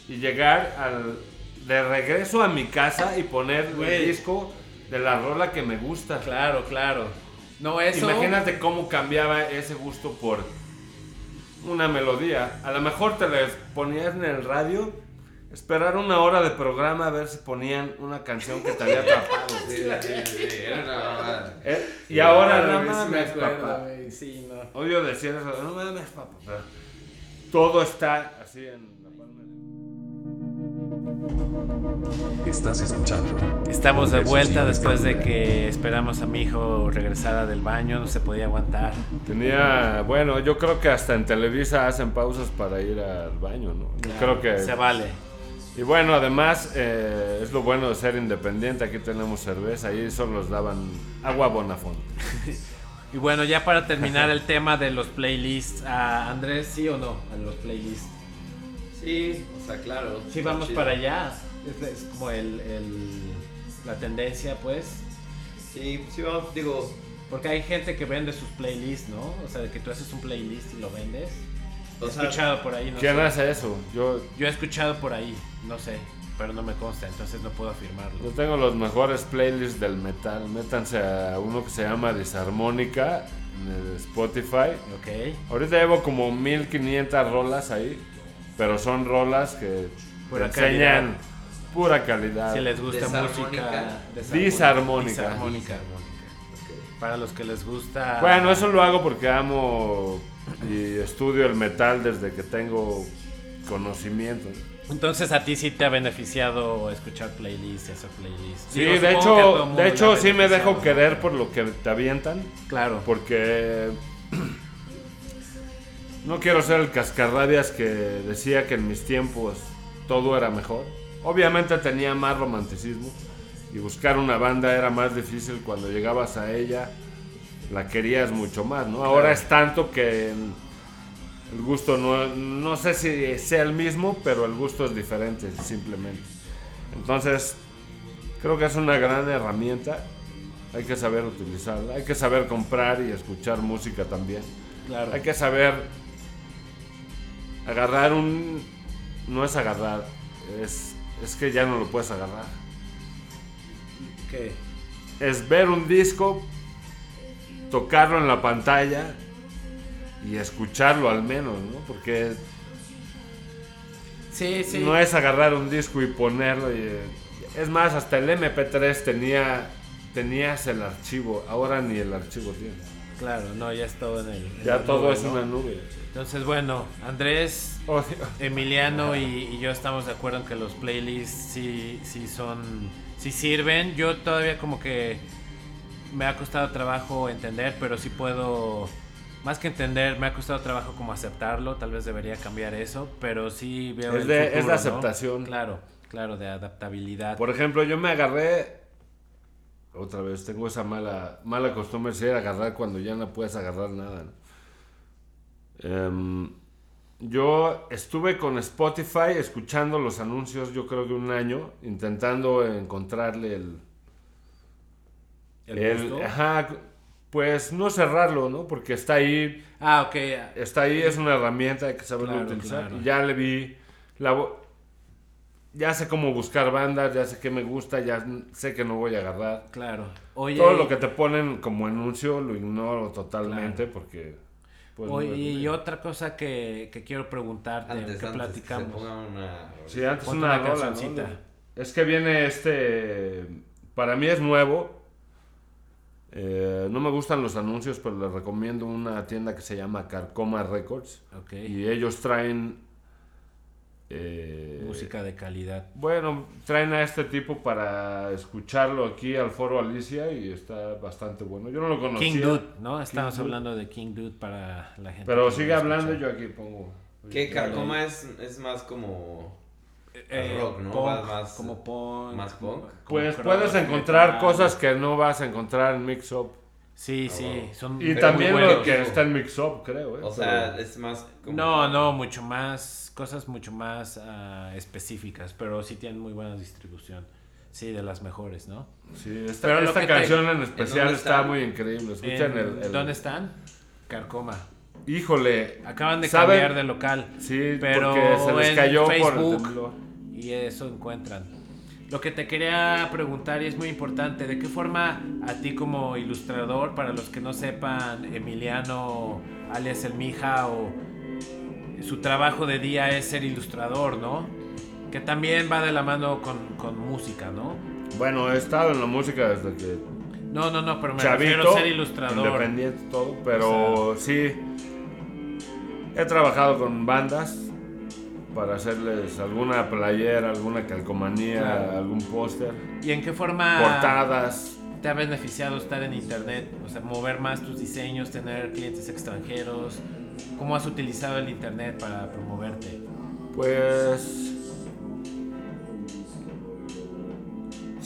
y llegar al, de regreso a mi casa y poner Güey. el disco de la rola que me gusta. Claro, claro. No, eso. Imagínate cómo cambiaba ese gusto por una melodía. A lo mejor te les ponías en el radio, esperar una hora de programa a ver si ponían una canción que te había atrapado. *laughs* Sí, sí, sí, era una mamada. Eh, y ahora Claro, no sí mames, acuerdo, papá. Sí, no. Odio decir eso, no mames, papá. todo está así en la palma de- Estás escuchando. Estamos de vuelta después de que esperamos a mi hijo regresara del baño, no se podía aguantar. Tenía, bueno, yo creo que hasta en Televisa hacen pausas para ir al baño, ¿no? Yo creo que... Se vale. Y bueno, además eh, es lo bueno de ser independiente. Aquí tenemos cerveza, ahí solo nos daban agua Bonafont. *laughs* Y bueno, ya para terminar el tema de los playlists, ¿a Andrés sí o no? A los playlists. Sí, o sea, claro. Sí, vamos chido. para allá. Es, es como el, el- la tendencia, pues. Sí, sí, vamos, digo, Porque hay gente que vende sus playlists, ¿no? O sea, de que tú haces un playlist y lo vendes. O He sea, escuchado por ahí, no ¿Quién sé. hace eso? Yo, Yo he escuchado por ahí, no sé, pero no me consta, entonces no puedo yo afirmarlo. tengo los mejores playlists del metal. Métanse a uno que se llama Disarmónica en el Spotify. Ok. Ahorita llevo como 1500 rolas ahí, pero son rolas que Pura te enseñan calidad. pura calidad. Si les gusta Desarmónica. música Disarmónica. Disarmónica. Para los que les gusta. Bueno, eso lo hago porque amo y estudio el metal desde que tengo conocimiento. Entonces a ti sí te ha beneficiado escuchar playlists, hacer playlists. Sí, Digo, de hecho, de hecho sí me dejo querer por lo que te avientan, Claro. porque *clears throat* no quiero ser el cascarrabias que decía que en mis tiempos todo era mejor. Obviamente tenía más romanticismo y buscar una banda era más difícil cuando llegabas a ella, la querías mucho más, ¿no? Ahora es tanto que el gusto no, no sé si sea el mismo, pero el gusto es diferente simplemente. Entonces, creo que es una gran herramienta. Hay que saber utilizarla, hay que saber comprar y escuchar música también. Claro. Hay que saber agarrar un... No es agarrar, es, es que ya no lo puedes agarrar. ¿Qué? Es ver un disco, tocarlo en la pantalla y escucharlo al menos, ¿no? Porque Sí, sí. no es agarrar un disco y ponerlo. y, es más, hasta el MP3 tenía tenías el archivo, ahora ni el archivo tiene. Claro, no, ya es todo en el. en Ya todo nube, es ¿no? una nube. Entonces, bueno, Andrés. Emiliano y, y yo estamos de acuerdo en que los playlists sí, sí son, sí sirven. Yo todavía como que me ha costado trabajo entender, pero sí puedo, más que entender, me ha costado trabajo como aceptarlo. Tal vez debería cambiar eso, pero sí veo Es el de- es de futuro, ¿no? aceptación. Claro, claro, de adaptabilidad. Por ejemplo, yo me agarré. Otra vez, tengo esa mala, mala costumbre de agarrar cuando ya no puedes agarrar nada. ¿no? Em, yo estuve con Spotify escuchando los anuncios, yo creo que un año, intentando encontrarle el. El ajá, pues no cerrarlo, ¿no? Porque está ahí, Ah, ok. está ahí, es una herramienta, que saberlo Claro, utilizar. claro. Y ya le vi. La, ya sé cómo buscar bandas, ya sé qué me gusta, ya sé que no voy a agarrar. Claro. Oye, Todo lo que te ponen como anuncio lo ignoro totalmente porque... Pues, oye, no- y otra cosa que, que quiero preguntarte, antes, que antes que platicamos. ponga una... Sí, antes Ponte una, una rola, ¿no? Es que viene este... Para mí es nuevo. Eh, no me gustan los anuncios, pero les recomiendo una tienda que se llama Carcoma Records. Y ellos traen... eh, Música de calidad. Bueno, traen a este tipo para escucharlo aquí al Foro Alicia y está bastante bueno. Yo no lo conocía. King Dude, ¿no? Estamos hablando de King Dude para la gente. Pero sigue hablando, escucha. yo aquí pongo. Que Carcoma es, es más como... Eh, rock, ¿no? punk, Más- más- como punk. más punk. como Pues puedes encontrar metal. cosas que no vas a encontrar en Mix Up. Sí, Ah, sí, son Y también buenos. lo que está en Mix Up, creo. ¿eh? O sea, es más como... No, no, mucho más, cosas mucho más ah, específicas, pero sí tienen muy buena distribución. Sí, de las mejores, ¿no? Sí, esta, Pero esta que te- canción en especial dónde está están? muy increíble. Escuchen En- el, el- ¿Dónde están? Carcoma. Híjole. Acaban de ¿saben? cambiar de local. Sí, pero porque se les cayó por el Facebook temblor. y eso encuentran. Lo que te quería preguntar y es muy importante, ¿de qué forma a ti como ilustrador, para los que no sepan, Emiliano alias El Mija o su trabajo de día es ser ilustrador, ¿no? Que también va de la mano con, con música, ¿no? Bueno, he estado en la música desde que No, no, no, pero me refiero chavito, a ser ilustrador. independiente todo, pero sí he trabajado con bandas para hacerles alguna playera, alguna calcomanía, Claro. algún póster, ¿Y en qué forma portadas. te ha beneficiado estar en internet? O sea, mover más tus diseños, tener clientes extranjeros. ¿Cómo has utilizado el internet para promoverte? Pues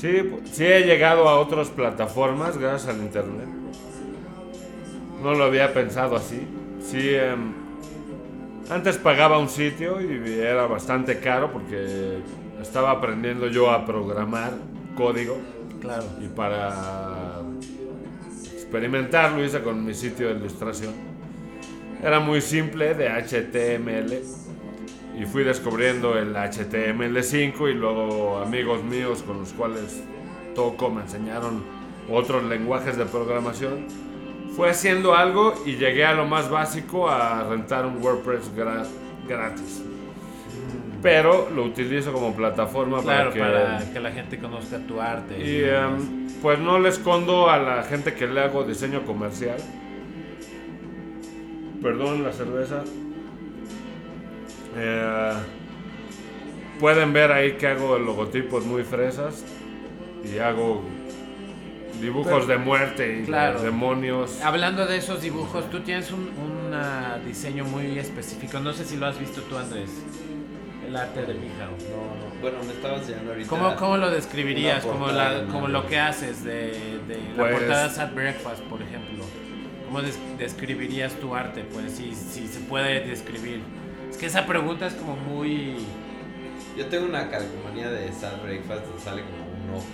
sí, pu- sí he llegado a otras plataformas gracias al internet. No lo había pensado así. Sí, em, antes pagaba un sitio y era bastante caro porque estaba aprendiendo yo a programar código Claro. y para experimentar lo hice con mi sitio de ilustración. Era muy simple de HTML y fui descubriendo el HTML5 y luego amigos míos con los cuales toco me enseñaron otros lenguajes de programación. Fue haciendo algo y llegué a lo más básico a rentar un WordPress gra- gratis. Pero lo utilizo como plataforma Claro, para que para que la gente conozca tu arte. y demás. em, pues no le escondo a la gente que le hago diseño comercial. Perdón la cerveza. Eh, pueden ver ahí que hago logotipos muy fresas y hago dibujos de muerte y Claro. de demonios. Hablando de esos dibujos, tú tienes un un, ah, diseño muy específico. No sé si lo has visto tú, Andrés. El arte de Mija. No, no. Bueno, me estaba enseñando ahorita. ¿Cómo, ¿Cómo lo describirías? Como, la, como lo que haces de, de la Pues- portada Sad Breakfast, por ejemplo. ¿Cómo des- describirías tu arte? Pues si, si se puede describir. Es que esa pregunta es como muy... Yo tengo una calcomanía de Sad Breakfast donde sale como un ojo.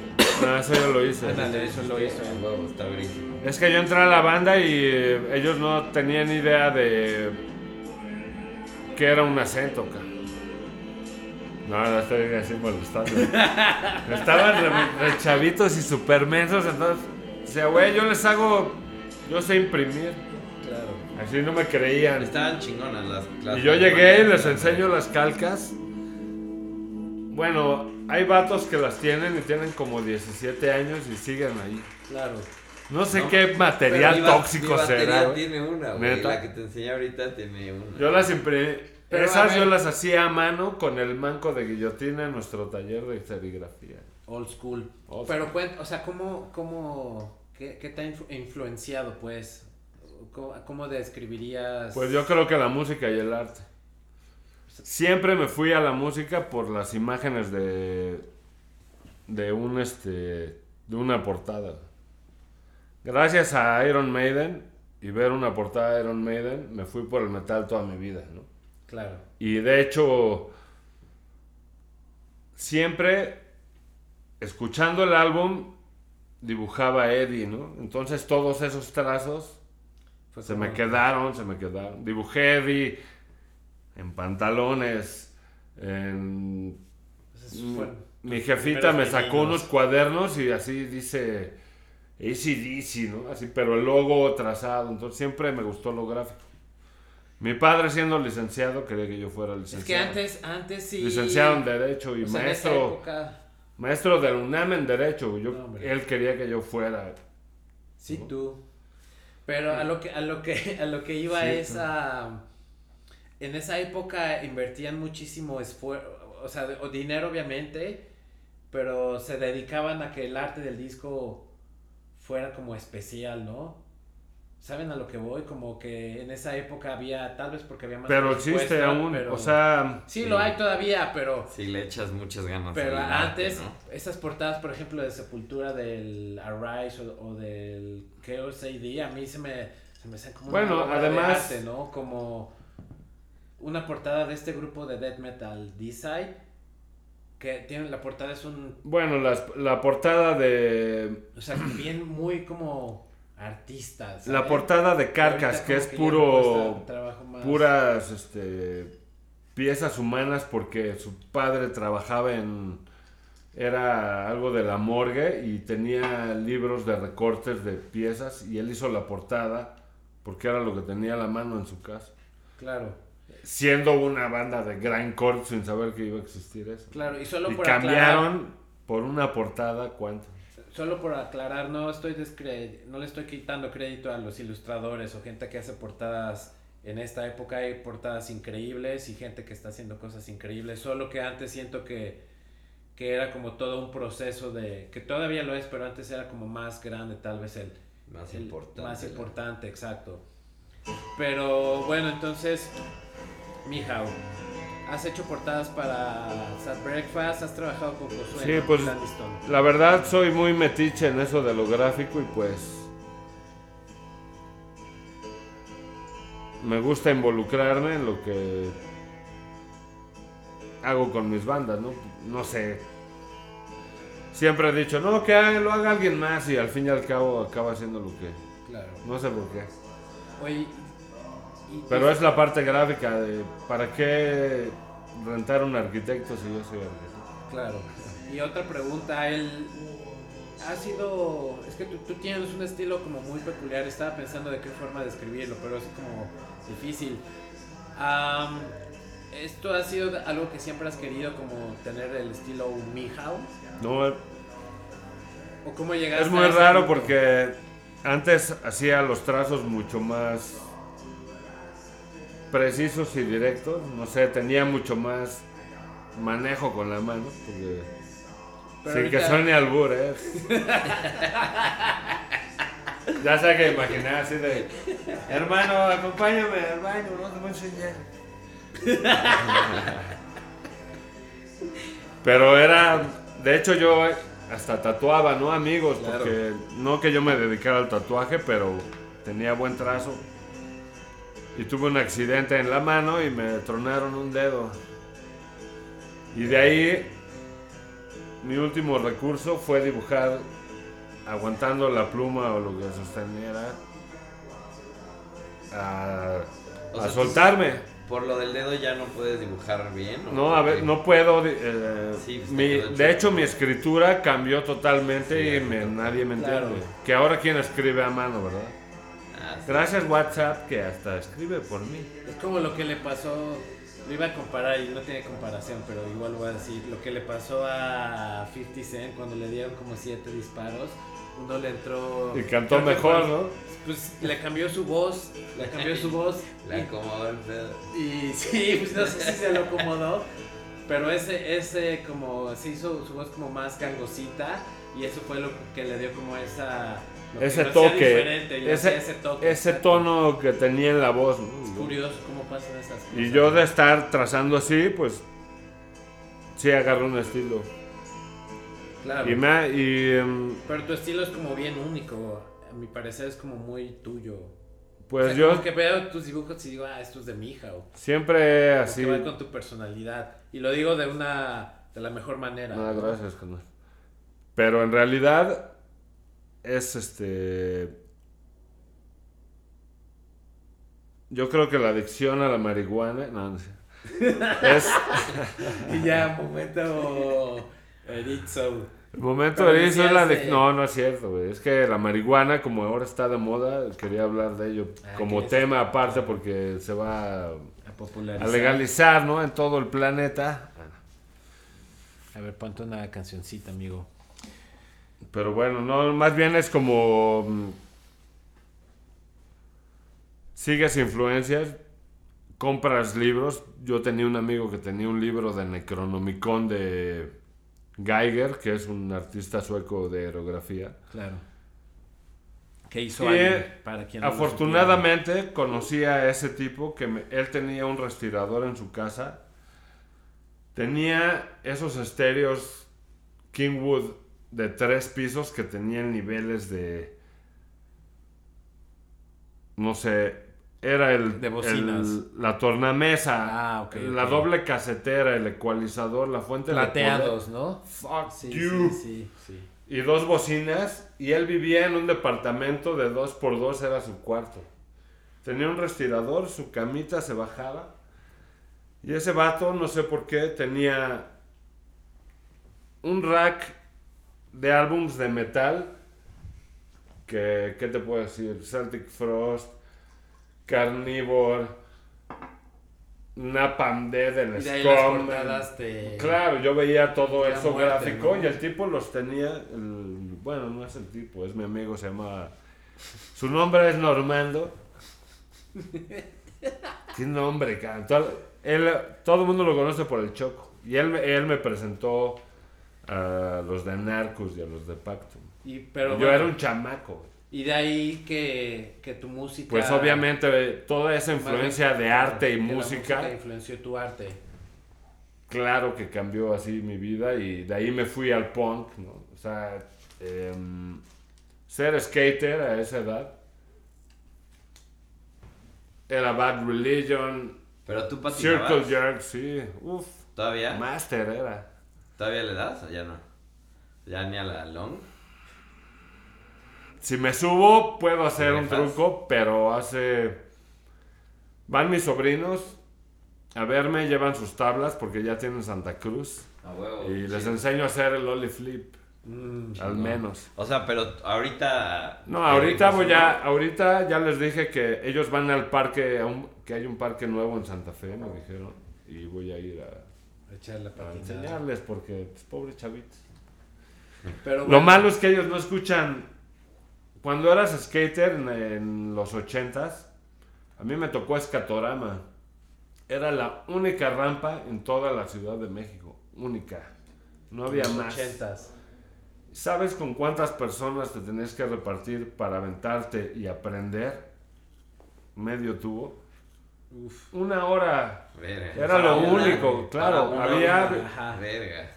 Ah, eso yo lo hice. Ándale, eso lo. A huevo, está buenísimo. Es que yo entré a la banda y eh, ellos no tenían idea de que era un acento, ca. No, no estoy así molestando. *laughs* Estaban re, re chavitos y super mensos, entonces, o sea, güey, yo les hago, yo sé imprimir. Así no me creían. Estaban chingonas las clases. Y yo llegué y les enseño las calcas. Bueno, hay vatos que las tienen y tienen como 17 años y siguen ahí. Claro. No sé No, qué material Pero mi tóxico mi será. tiene una, güey. La que te enseñé ahorita tiene una. Yo las imprimí. Pero, Esas yo las hacía a mano con el manco de guillotina en nuestro taller de serigrafía. Old school. Old Pero cuenta, o sea, ¿cómo, cómo, qué, qué te ha influ- influenciado, pues? ¿Cómo, cómo describirías? Pues yo creo que la música y el arte. Siempre me fui a la música por las imágenes de de un este de una portada. Gracias a Iron Maiden y ver una portada de Iron Maiden, me fui por el metal toda mi vida, ¿no? Claro. Y de hecho, siempre escuchando el álbum, dibujaba Eddie, ¿no? Entonces todos esos trazos Fue se como- me quedaron, se me quedaron. Dibujé Eddie en pantalones, en... Fueron Mi jefita me sacó unos cuadernos y así dice ACDC, ¿no? Así, pero el logo trazado. Entonces siempre me gustó lo gráfico. Mi padre siendo licenciado quería que yo fuera licenciado. Es que antes, antes sí. Licenciado en Derecho y maestro, época, maestro del UNAM en Derecho. Yo, No, él quería que yo fuera. sí, tú. Pero a lo que, a lo que, *laughs* a lo que iba Sí, es a. En esa época invertían muchísimo esfuerzo, o sea, de- o dinero obviamente, pero se dedicaban a que el arte del disco fuera como especial, ¿no? ¿Saben a lo que voy? Como que en esa época había, tal vez porque había más Pero existe aún, pero- o sea, Sí, lo hay todavía, pero... Si le echas muchas ganas. Pero arte, antes, ¿no? esas portadas, por ejemplo, de Sepultura, del Arise o, o del Chaos AD, a mí se me, se me hacen como Bueno, una obra de además- arte, ¿no? Como una portada de este grupo de death metal, D-Side, que tiene, la portada es un, bueno, las- la portada de o sea, bien muy como artista, ¿sabes? la portada de ahorita que es ya puro más. puras este piezas humanas porque su padre trabajaba en era algo de la morgue y tenía libros de recortes de piezas y él hizo la portada porque era lo que tenía a la mano en su casa. Claro, Siendo una banda de grindcore sin saber que iba a existir eso. claro, y solo Y por aclarar- cambiaron por una portada cuánto. Solo por aclarar, no estoy descre- no le estoy quitando crédito a los ilustradores o gente que hace portadas en esta época hay portadas increíbles y gente que está haciendo cosas increíbles, solo que antes siento que que era como todo un proceso de que todavía lo es, pero antes era como más grande tal vez el Más el- importante. Más la- importante, exacto. Pero bueno, entonces, Mijao, has hecho portadas para Sad Breakfast, has trabajado con Josué Sí, pues. La verdad soy muy metiche en eso de lo gráfico y pues me gusta involucrarme en lo que hago con mis bandas, ¿no? No sé. Siempre he dicho, no, que lo haga alguien más y al fin y al cabo acaba haciendo lo que... Claro. No sé por qué. Oye, Pero es la parte gráfica de ¿para qué rentar un arquitecto si yo soy arquitecto? Claro. Y otra pregunta, él ha sido, es que tú, tú tienes un estilo como muy peculiar, estaba pensando de qué forma describirlo, pero es como difícil. Am, ¿Esto ha sido algo que siempre has querido como tener el estilo Mijao? No, ¿O cómo llegaste Es a muy ese raro punto? porque antes hacía los trazos mucho más precisos y directos. No sé, tenía mucho más manejo con la mano. Porque, Pero sin que suene albur, ¿eh? ya sé que imaginé así de... Hermano, acompáñame al baño, no te voy a enseñar. Pero era... De hecho yo hasta tatuaba, ¿no? Amigos, Claro. porque no que yo me dedicara al tatuaje, pero tenía buen trazo. Y tuve un accidente en la mano y me tronaron un dedo. Y de ahí mi último recurso fue dibujar aguantando la pluma o lo que sosteniera a, sea, soltarme. Por lo del dedo ya no puedes dibujar bien. ¿o No, a ver, no puedo. eh, Sí, pues, mi- de hecho, mi escritura cambió totalmente Sí, y me- nadie me entiende. Claro. Que ahora quien escribe a mano, ¿verdad? Gracias WhatsApp que hasta escribe por mí. Es como lo que le pasó, lo iba a comparar y no tiene comparación, pero igual voy a decir, lo que le pasó a 50 Cent cuando le dieron como 7 disparos, uno le entró... Y cantó mejor, ¿no? Pues le cambió su voz, le cambió su voz *laughs* Le acomodó el dedo. y, y sí, pues no sé si se lo acomodó, pero ese, ese como, se hizo su voz como más gangosita y eso fue lo que le dio como esa... Ese toque, ese, ese toque. ese exacto. tono que tenía en la voz. ¿no? Es curioso cómo pasan esas cosas. Y yo de estar trazando así, pues sí agarré un estilo. Claro. Y me y, em, Pero tu estilo es como bien único. A mi parecer es como muy tuyo. pues O sea, yo como que veo tus dibujos y digo, ah, esto es de mi hija. O siempre como así. que va con tu personalidad. Y lo digo de una. de la mejor manera. ¿no? gracias, carnal. Pero en realidad es este. Yo creo que la adicción a la marihuana. No, no sé. Es. *laughs* Y ya, momento. Erizo. El momento de es la de... No, no es cierto, güey. Es que la marihuana, como ahora está de moda, quería hablar de ello Ah, como tema aparte porque se va a, A popularizar. a legalizar, ¿no? En todo el planeta. A ver, ponte una cancioncita, amigo. Pero bueno, no, más bien es como... mm, Sigues influencias, compras libros. Yo tenía un amigo que tenía un libro de Necronomicon de Geiger, que es un artista sueco de aerografía. Claro. ¿Qué hizo Y, alguien para quien no Afortunadamente conocí a ese tipo que me- él tenía un respirador en su casa. Tenía esos estéreos Kingwood de tres pisos que tenían niveles de... No sé, era el... De bocinas. el- la tornamesa, Ah, ok, la doble casetera, el ecualizador, la fuente de poder. Plateados, ¿no? Fuck Sí, you. sí, sí, sí. Y dos bocinas. Y él vivía en un departamento de dos por dos, era su cuarto. Tenía un respirador, su camita se bajaba. Y ese vato, no sé por qué, tenía un rack de álbums de metal. Que, ¿qué te puedo decir? Celtic Frost, Carnivore, Napalm Dead, el de Scum. Claro, yo veía todo eso muerte, gráfico ¿no? y el tipo los tenía. el- bueno, no es el tipo, es mi amigo, se llama. Su nombre es Normando. *laughs* ¿Qué nombre, cabrón? Todo, él, todo el mundo lo conoce por el Choco. Y él, él me presentó a los de Narcos y a los de Pacto. Y, pero yo bueno, era un chamaco. Y de ahí que, que tu música... Pues obviamente toda esa influencia de arte y que la música. influenció tu arte. Claro que cambió así mi vida y de ahí me fui al punk, ¿no? O sea, em, ser skater a esa edad era Bad Religion, Pero tú Circle patinabas. Jerk, sí, uff, ¿Todavía? Master era. ¿Todavía le das o ya no? ¿Ya ni a la long? Si me subo puedo hacer un truco, pero hace... Van mis sobrinos a verme, llevan sus tablas porque ya tienen Santa Cruz huevo. y les enseño a hacer el ollie flip, Mm, al No. menos. O sea, pero ahorita. No, ahorita voy a, ahorita ya les dije que ellos van al parque, a un- que hay un parque nuevo en Santa Fe, me dijeron, y voy a ir a, echarle a patinada. enseñarles porque, pues, pobres chavitos. *laughs* Pero Lo malo es que ellos no escuchan, cuando eras skater en, en los ochentas, a mí me tocó Escatorama, era la única rampa en toda la Ciudad de México, única, no había los más. ochentas. ¿Sabes con cuántas personas te tenías que repartir para aventarte y aprender? Medio tubo. Uf. Una hora. Verga. Era lo único, güey, claro. Había. Verga.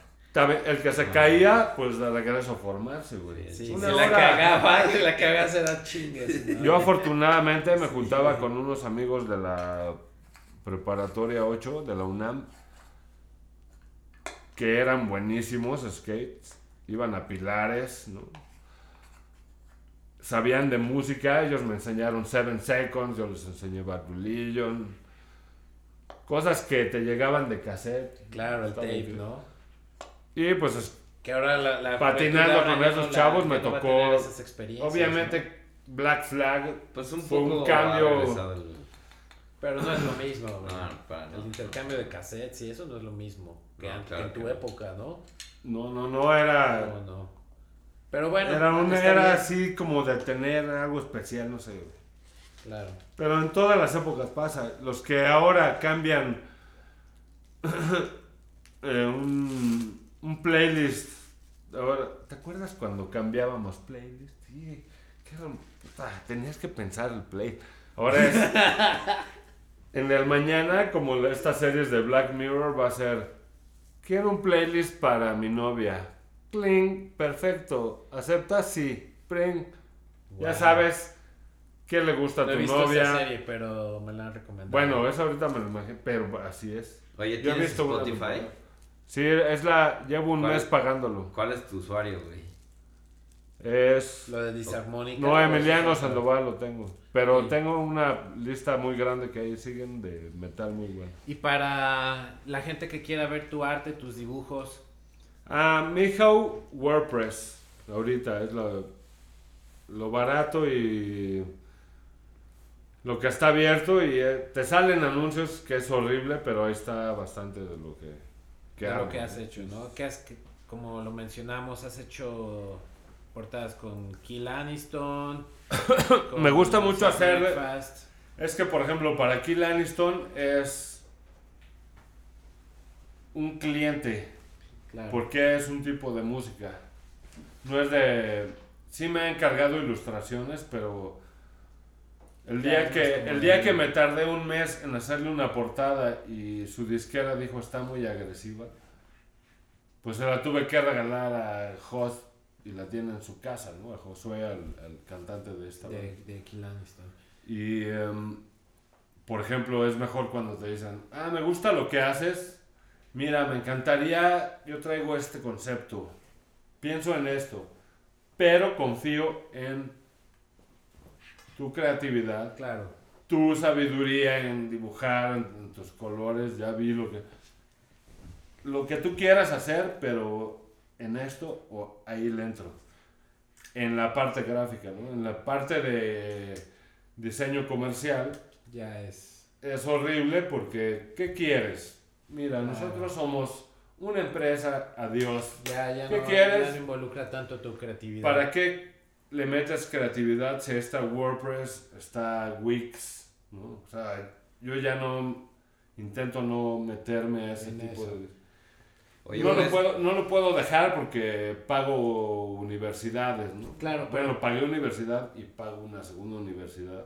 El que se caía, pues de regreso a formarse, güey. Sí, Una la cagaba, *laughs* si la cagaba se da. Yo afortunadamente me juntaba con unos amigos de la preparatoria 8 de la UNAM que eran buenísimos skates, iban a pilares, ¿no? Sabían de música, ellos me enseñaron Seven Seconds, yo les enseñé Bad Religion, cosas que te llegaban de cassette. Claro, el tape, bien. ¿no? Y pues es- Que ahora la, la Patinando con esos la- chavos me tocó, tener esas experiencias, obviamente Black Flag Pues un Fue poco. un cambio- el-. Pero no es lo mismo, güey. No, para El intercambio de cassettes y eso no es lo mismo que, No, an- claro que en tu época, ¿no? No, no, no era. No, no. Pero bueno, era una, está era así como de tener algo especial, no sé. Claro. Pero en todas las épocas pasa. Los que ahora cambian *coughs* eh, un, un playlist. Ahora, ¿te acuerdas cuando cambiábamos playlist? Sí, qué era- puta, tenías que pensar el play. Ahora es. *laughs* en el mañana, como estas series de Black Mirror, va a ser. Quiero un playlist para mi novia. Pling, perfecto. ¿Aceptas? Sí. Pling. Ya sabes qué le gusta a he tu visto novia. esa serie, pero me la han recomendado. Bueno, eso ahorita me lo imagino, pero así es. Oye, Yo he ¿tienes visto Spotify? Sí, es la. Llevo un mes pagándolo. ¿Cuál es tu usuario, güey? Es. Lo de disarmónica. No, Emiliano. Sandoval lo tengo. Pero Sí. tengo una lista muy grande que ahí siguen de metal muy bueno. Y para la gente que quiera ver tu arte, tus dibujos, Ah, Mijau WordPress. Ahorita es lo, lo barato y lo que está abierto y eh, te salen anuncios que es horrible, pero ahí está bastante de lo que, que de hago. lo que has hecho, ¿no? Que has, que, como lo mencionamos, has hecho portadas con Kill Aniston. *coughs* con Me gusta mucho hacer-. Es que, por ejemplo, para Kill Aniston es un cliente, Claro. porque es un tipo de música. No es de... sí me ha encargado ilustraciones, pero el día que el día de- que me tardé un mes en hacerle una portada y su disquera dijo está muy agresiva, pues se la tuve que regalar a Jos y la tiene en su casa, ¿no? A Josué, al, al cantante de esta banda. De, de Kill Aniston. Y, em, por ejemplo, es mejor cuando te dicen, ah, me gusta lo que haces, mira, me encantaría, yo traigo este concepto, pienso en esto, pero confío en tu creatividad, Claro. tu sabiduría en dibujar, en, en tus colores, ya vi lo que... Lo que tú quieras hacer, pero en esto o ahí le entro. En la parte gráfica, ¿no? En la parte de diseño comercial Ya es. es horrible porque ¿qué quieres? Mira, Ah. nosotros somos una empresa, adiós. Ya, ya ¿Qué no, quieres? ya no involucra tanto tu creatividad. ¿Para qué le metes creatividad si está WordPress, está Wix? ¿no? O sea, yo ya no intento no meterme a ese En tipo eso. de... Oye, no, lo ¿ves? puedo, no lo puedo dejar porque pago universidades, ¿no? Claro, Bueno, pero pagué universidad y pago una segunda universidad,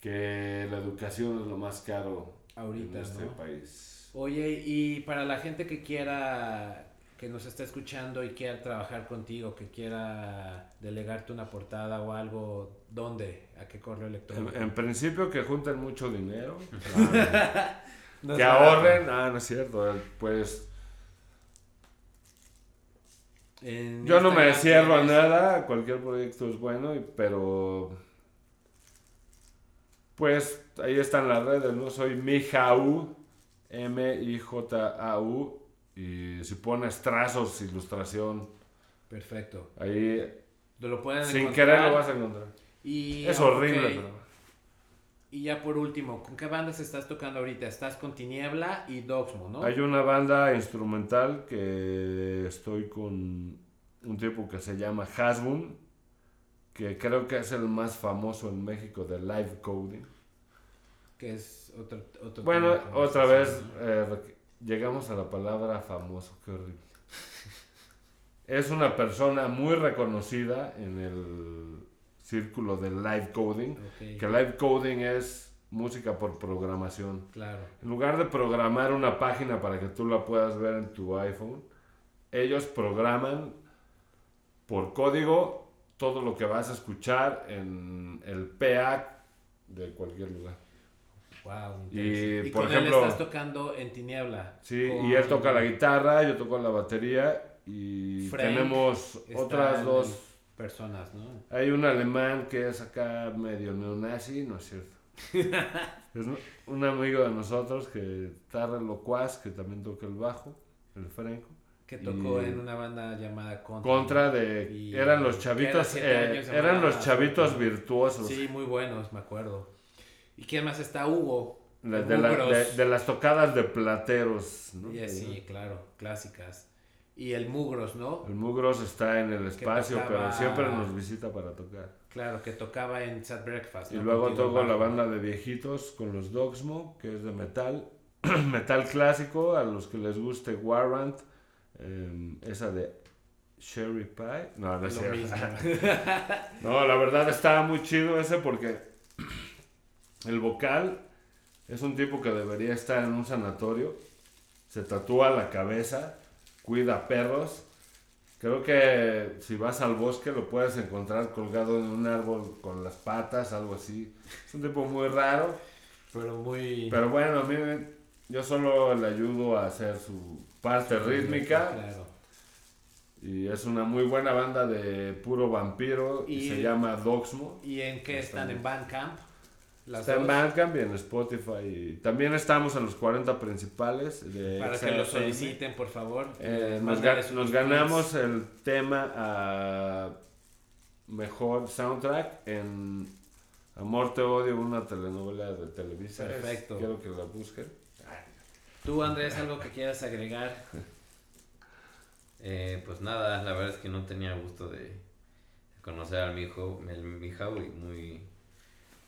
que la educación es lo más caro ahorita, en este ¿no? país. Oye, y para la gente que quiera, que nos está escuchando y quiera trabajar contigo, que quiera delegarte una portada o algo, ¿dónde? ¿A qué correo electrónico? en principio que junten mucho dinero, *laughs* es que ahorren, ah, no es cierto, pues En yo no me cierro a nada, cualquier proyecto es bueno, pero pues ahí están las redes, ¿no? Soy Mijau, M-I-J-A-U, y si pones trazos, ilustración, Perfecto. ahí Lo pueden sin encontrar. querer lo vas a encontrar. Y, Es horrible, pero... Y ya por último, ¿con qué bandas estás tocando ahorita? Estás con Tiniebla y Doxmo, ¿no? Hay una banda instrumental que estoy con un tipo que se llama Hasbun, que creo que es el más famoso en México de live coding. Que es otro, otro Bueno, otra vez eh, llegamos a la palabra famoso, qué horrible. Es una persona muy reconocida en el círculo del live coding, que live coding es música por programación. Claro. En lugar de programar una página para que tú la puedas ver en tu iPhone, ellos programan por código todo lo que vas a escuchar en el PA de cualquier lugar. Wow. Y. Y, por con ejemplo- él estás tocando en Tiniebla. Sí, con- y él toca la guitarra, yo toco la batería y Frank tenemos otras dos. personas, ¿no? Hay un alemán que es acá medio neonazi, no es cierto. *laughs* es un amigo de nosotros que está re locuaz, que también toca el bajo, el Franco. Que tocó Y- en una banda llamada Contra. Contra de... Y- eran los era chavitos, siete eh, eran los chavitos virtuosos. Sí, muy buenos, me acuerdo. ¿Y quién más está? Hugo. la- de, la- Mugros. de- de las tocadas de plateros. ¿no? Sí, claro, clásicas. Y el Mugros, ¿no? El Mugros está en el espacio, tocaba- pero siempre nos visita para tocar. Claro, que tocaba en Sad Breakfast. Y luego Contigo toco la banda de viejitos con los Dogsmo, que es de metal. *clears throat* metal clásico, a los que les guste Warrant. eh, esa de Sherry Pie. No, no es. *laughs* No, la verdad está muy chido ese porque el vocal es un tipo que debería estar en un sanatorio. Se tatúa la cabeza, cuida perros. Creo que si vas al bosque lo puedes encontrar colgado en un árbol con las patas, algo así. Es un tipo muy raro. Pero muy... Pero bueno, a mí me- yo solo le ayudo a hacer su parte rítmica. Claro. Y es una muy buena banda de puro vampiro y, Y- se llama Dogsmo. ¿Y en qué están? ¿En Bandcamp? Las Está en. Bandcamp y en Spotify. Y también estamos en los 40 principales de Para que lo soliciten, por favor. Eh, nos, ga- ganamos el tema a mejor soundtrack en Amor te odio, una telenovela de Televisa. Perfecto. Quiero que la busquen. Tú, Andrés, algo que quieras agregar. *laughs* Eh, pues nada, la verdad es que no tenía gusto de conocer al mijo, el Mijau y muy,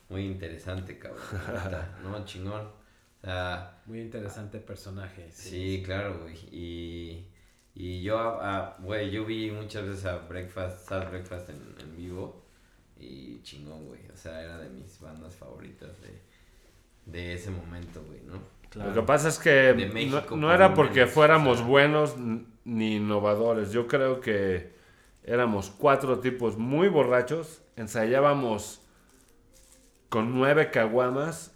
muy interesante, cabrón. *laughs* No, chingón. O sea, Muy interesante personaje. sí, claro, güey. Y, Y yo, ah, güey, yo vi muchas veces a Breakfast, Sad Breakfast en, en vivo. Y chingón, güey. O sea, era de mis bandas favoritas de, de ese momento, güey, ¿no? Claro. Lo que pasa es que no- México, no, por era porque menos, fuéramos o sea. buenos ni innovadores. Yo creo que éramos cuatro tipos muy borrachos, ensayábamos con nueve caguamas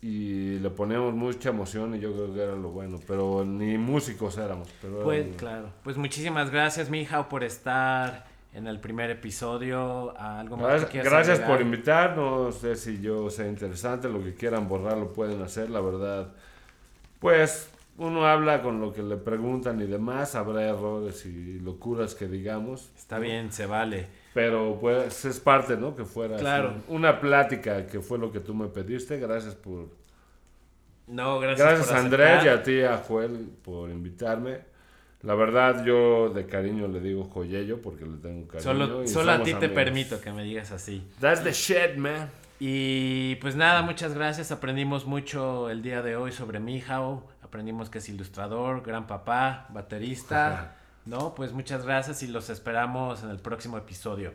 y le poníamos mucha emoción y yo creo que era lo bueno. Pero ni músicos éramos. Pero Pues éramos- claro. Pues muchísimas gracias, Mijao, por estar en el primer episodio. ¿Algo más que Gracias, quieras gracias por invitar. No sé si yo sea interesante. Lo que quieran borrar lo pueden hacer. La verdad, pues uno habla con lo que le preguntan y demás. Habrá errores y locuras que digamos. Está bien, se vale. Pero pues es parte, ¿no? Que fuera así, Claro. una plática que fue lo que tú me pediste. Gracias por... No, gracias. Gracias a Andrés y a ti, a Joel, por invitarme. La verdad, yo de cariño le digo Joyello porque le tengo cariño. Solo, y solo a ti te amigos. permito que me digas así. That's the shit, man. Y pues nada, muchas gracias. Aprendimos mucho el día de hoy sobre Mijao. Aprendimos que es ilustrador, gran papá, baterista. *laughs* No, pues muchas gracias y los esperamos en el próximo episodio.